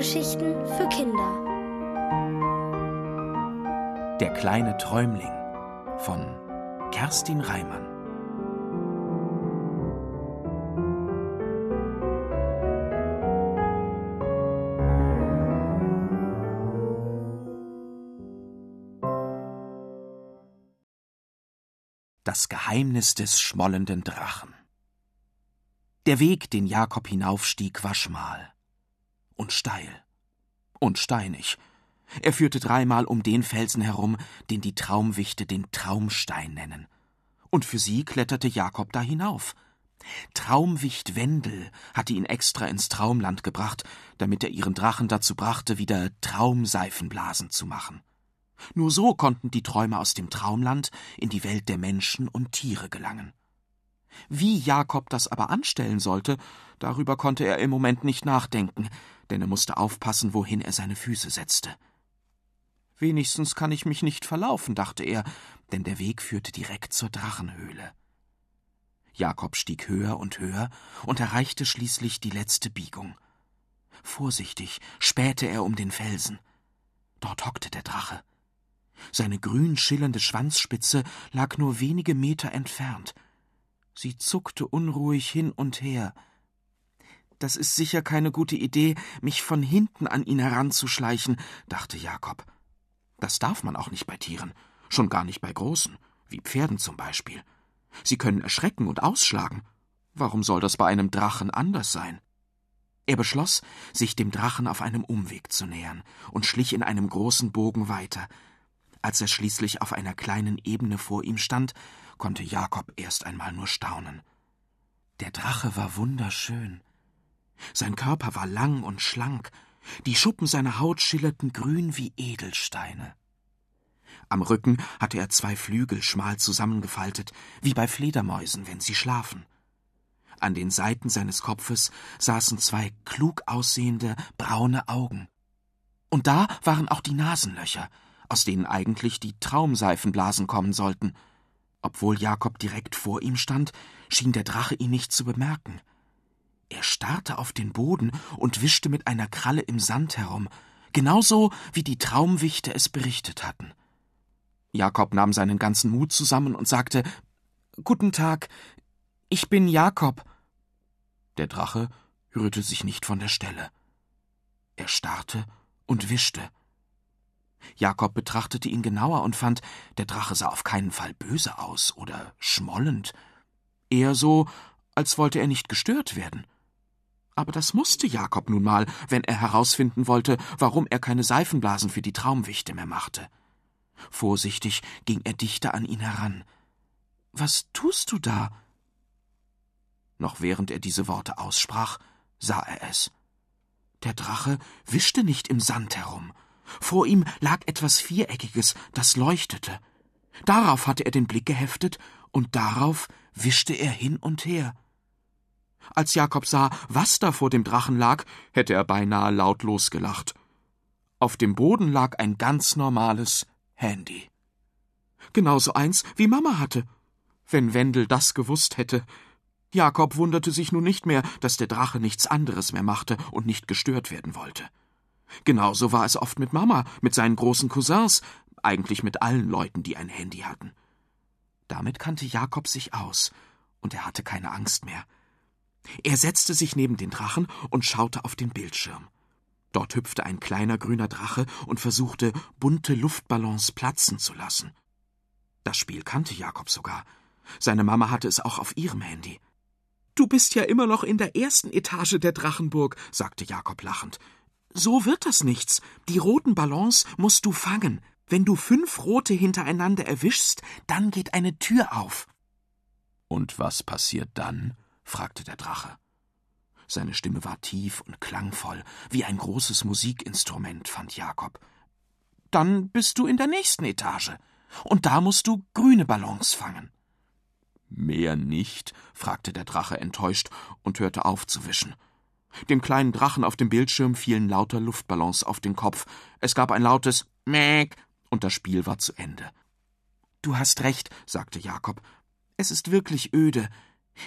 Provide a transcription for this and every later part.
Hörgeschichten für Kinder. Der kleine Träumling von Kerstin Reimann. Das Geheimnis des schmollenden Drachen. Der Weg, den Jakob hinaufstieg, war schmal und steil und steinig. Er führte dreimal um den Felsen herum, den die Traumwichte den Traumstein nennen. Und für sie kletterte Jakob da hinauf. Traumwicht Wendel hatte ihn extra ins Traumland gebracht, damit er ihren Drachen dazu brachte, wieder Traumseifenblasen zu machen. Nur so konnten die Träume aus dem Traumland in die Welt der Menschen und Tiere gelangen. Wie Jakob das aber anstellen sollte, darüber konnte er im Moment nicht nachdenken, denn er musste aufpassen, wohin er seine Füße setzte. Wenigstens kann ich mich nicht verlaufen, dachte er, denn der Weg führte direkt zur Drachenhöhle. Jakob stieg höher und höher und erreichte schließlich die letzte Biegung. Vorsichtig spähte er um den Felsen. Dort hockte der Drache. Seine grün schillernde Schwanzspitze lag nur wenige Meter entfernt. Sie zuckte unruhig hin und her. Das ist sicher keine gute Idee, mich von hinten an ihn heranzuschleichen, dachte Jakob. Das darf man auch nicht bei Tieren, schon gar nicht bei großen, wie Pferden zum Beispiel. Sie können erschrecken und ausschlagen. Warum soll das bei einem Drachen anders sein? Er beschloss, sich dem Drachen auf einem Umweg zu nähern und schlich in einem großen Bogen weiter. Als er schließlich auf einer kleinen Ebene vor ihm stand, konnte Jakob erst einmal nur staunen. Der Drache war wunderschön. Sein Körper war lang und schlank, die Schuppen seiner Haut schillerten grün wie Edelsteine. Am Rücken hatte er zwei Flügel schmal zusammengefaltet, wie bei Fledermäusen, wenn sie schlafen. An den Seiten seines Kopfes saßen zwei klug aussehende braune Augen. Und da waren auch die Nasenlöcher, aus denen eigentlich die Traumseifenblasen kommen sollten. Obwohl Jakob direkt vor ihm stand, schien der Drache ihn nicht zu bemerken. Er starrte auf den Boden und wischte mit einer Kralle im Sand herum, genauso wie die Traumwichte es berichtet hatten. Jakob nahm seinen ganzen Mut zusammen und sagte Guten Tag, ich bin Jakob. Der Drache rührte sich nicht von der Stelle. Er starrte und wischte. Jakob betrachtete ihn genauer und fand, der Drache sah auf keinen Fall böse aus oder schmollend, eher so, als wollte er nicht gestört werden. Aber das musste Jakob nun mal, wenn er herausfinden wollte, warum er keine Seifenblasen für die Traumwichte mehr machte. Vorsichtig ging er dichter an ihn heran. Was tust du da? Noch während er diese Worte aussprach, sah er es. Der Drache wischte nicht im Sand herum. Vor ihm lag etwas Viereckiges, das leuchtete. Darauf hatte er den Blick geheftet, und darauf wischte er hin und her. Als Jakob sah, was da vor dem Drachen lag, hätte er beinahe lautlos gelacht. Auf dem Boden lag ein ganz normales Handy. Genauso eins, wie Mama hatte. Wenn Wendel das gewusst hätte. Jakob wunderte sich nun nicht mehr, dass der Drache nichts anderes mehr machte und nicht gestört werden wollte. Genauso war es oft mit Mama, mit seinen großen Cousins, eigentlich mit allen Leuten, die ein Handy hatten. Damit kannte Jakob sich aus, und er hatte keine Angst mehr. Er setzte sich neben den Drachen und schaute auf den Bildschirm. Dort hüpfte ein kleiner grüner Drache und versuchte, bunte Luftballons platzen zu lassen. Das Spiel kannte Jakob sogar. Seine Mama hatte es auch auf ihrem Handy. Du bist ja immer noch in der ersten Etage der Drachenburg, sagte Jakob lachend. So wird das nichts. Die roten Ballons musst du fangen. Wenn du fünf rote hintereinander erwischst, dann geht eine Tür auf. Und was passiert dann? Fragte der Drache. Seine Stimme war tief und klangvoll, wie ein großes Musikinstrument, fand Jakob. Dann bist du in der nächsten Etage. Und da musst du grüne Ballons fangen. Mehr nicht? fragte der Drache enttäuscht und hörte auf zu wischen. Dem kleinen Drachen auf dem Bildschirm fielen lauter Luftballons auf den Kopf. Es gab ein lautes Mäk und das Spiel war zu Ende. Du hast recht, sagte Jakob. Es ist wirklich öde.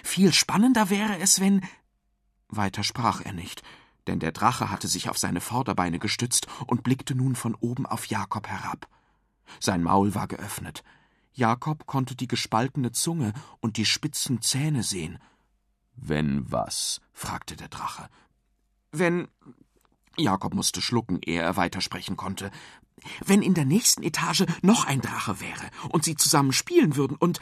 Viel spannender wäre es, wenn. Weiter sprach er nicht, Denn der Drache hatte sich auf seine Vorderbeine gestützt und blickte nun von oben auf Jakob herab. Sein Maul war geöffnet. Jakob konnte die gespaltene Zunge und die spitzen Zähne sehen. Wenn was? fragte der Drache. Wenn. Jakob musste schlucken, ehe er weitersprechen konnte. Wenn in der nächsten Etage noch ein Drache wäre und sie zusammen spielen würden und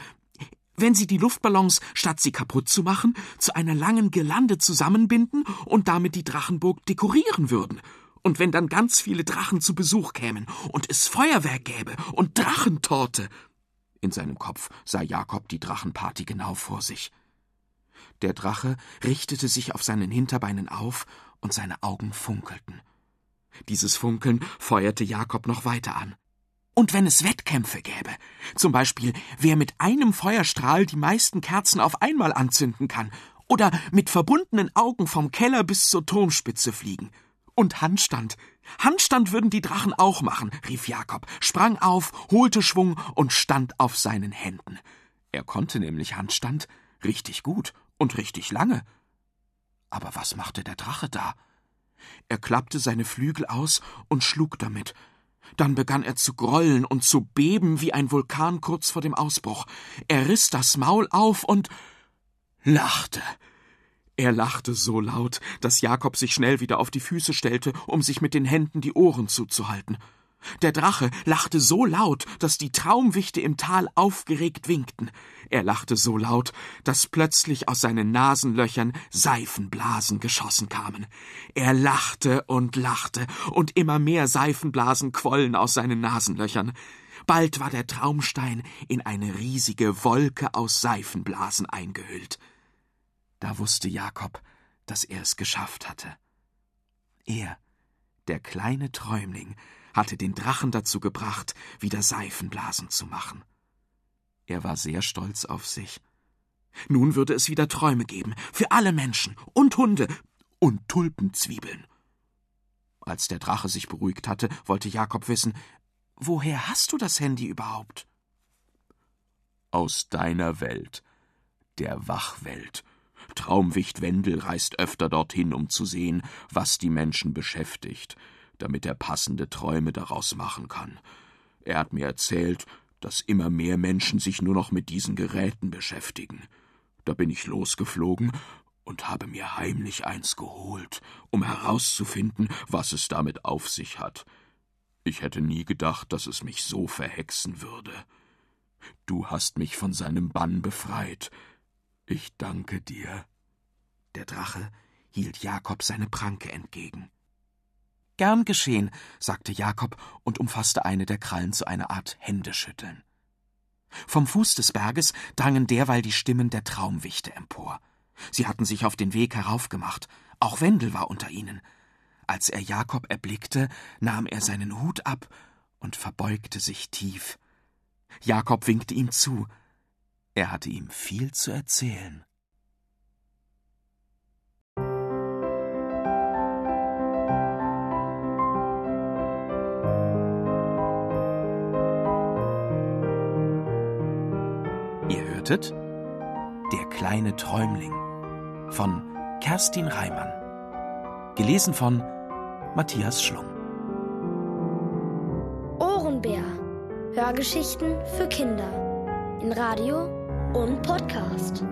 wenn sie die Luftballons, statt sie kaputt zu machen, zu einer langen Girlande zusammenbinden und damit die Drachenburg dekorieren würden. Und wenn dann ganz viele Drachen zu Besuch kämen und es Feuerwerk gäbe und Drachentorte. In seinem Kopf sah Jakob die Drachenparty genau vor sich. Der Drache richtete sich auf seinen Hinterbeinen auf und seine Augen funkelten. Dieses Funkeln feuerte Jakob noch weiter an. Und wenn es Wettkämpfe gäbe, zum Beispiel wer mit einem Feuerstrahl die meisten Kerzen auf einmal anzünden kann, oder mit verbundenen Augen vom Keller bis zur Turmspitze fliegen. Und Handstand. Handstand würden die Drachen auch machen, rief Jakob, sprang auf, holte Schwung und stand auf seinen Händen. Er konnte nämlich Handstand richtig gut und richtig lange. Aber was machte der Drache da? Er klappte seine Flügel aus und schlug damit, dann begann er zu grollen und zu beben wie ein Vulkan kurz vor dem Ausbruch. Er riss das Maul auf und lachte. Er lachte so laut, dass Jakob sich schnell wieder auf die Füße stellte, um sich mit den Händen die Ohren zuzuhalten. Der Drache lachte so laut, dass die Traumwichte im Tal aufgeregt winkten. Er lachte so laut, dass plötzlich aus seinen Nasenlöchern Seifenblasen geschossen kamen. Er lachte und lachte, und immer mehr Seifenblasen quollen aus seinen Nasenlöchern. Bald war der Traumstein in eine riesige Wolke aus Seifenblasen eingehüllt. Da wusste Jakob, dass er es geschafft hatte. Er, der kleine Träumling, hatte den Drachen dazu gebracht, wieder Seifenblasen zu machen. Er war sehr stolz auf sich. Nun würde es wieder Träume geben, für alle Menschen und Hunde und Tulpenzwiebeln. Als der Drache sich beruhigt hatte, wollte Jakob wissen, woher hast du das Handy überhaupt? Aus deiner Welt, der Wachwelt. Traumwicht Wendel reist öfter dorthin, um zu sehen, was die Menschen beschäftigt, damit er passende Träume daraus machen kann. Er hat mir erzählt, dass immer mehr Menschen sich nur noch mit diesen Geräten beschäftigen. Da bin ich losgeflogen und habe mir heimlich eins geholt, um herauszufinden, was es damit auf sich hat. Ich hätte nie gedacht, dass es mich so verhexen würde. Du hast mich von seinem Bann befreit. Ich danke dir. Der Drache hielt Jakob seine Pranke entgegen. Gern geschehen, sagte Jakob und umfasste eine der Krallen zu einer Art Händeschütteln. Vom Fuß des Berges drangen derweil die Stimmen der Traumwichte empor. Sie hatten sich auf den Weg heraufgemacht, auch Wendel war unter ihnen. Als er Jakob erblickte, nahm er seinen Hut ab und verbeugte sich tief. Jakob winkte ihm zu. Er hatte ihm viel zu erzählen. Hörtet Der kleine Träumling von Kerstin Reimann. Gelesen von Matthias Schlung. Ohrenbär. Hörgeschichten für Kinder. In Radio und Podcast.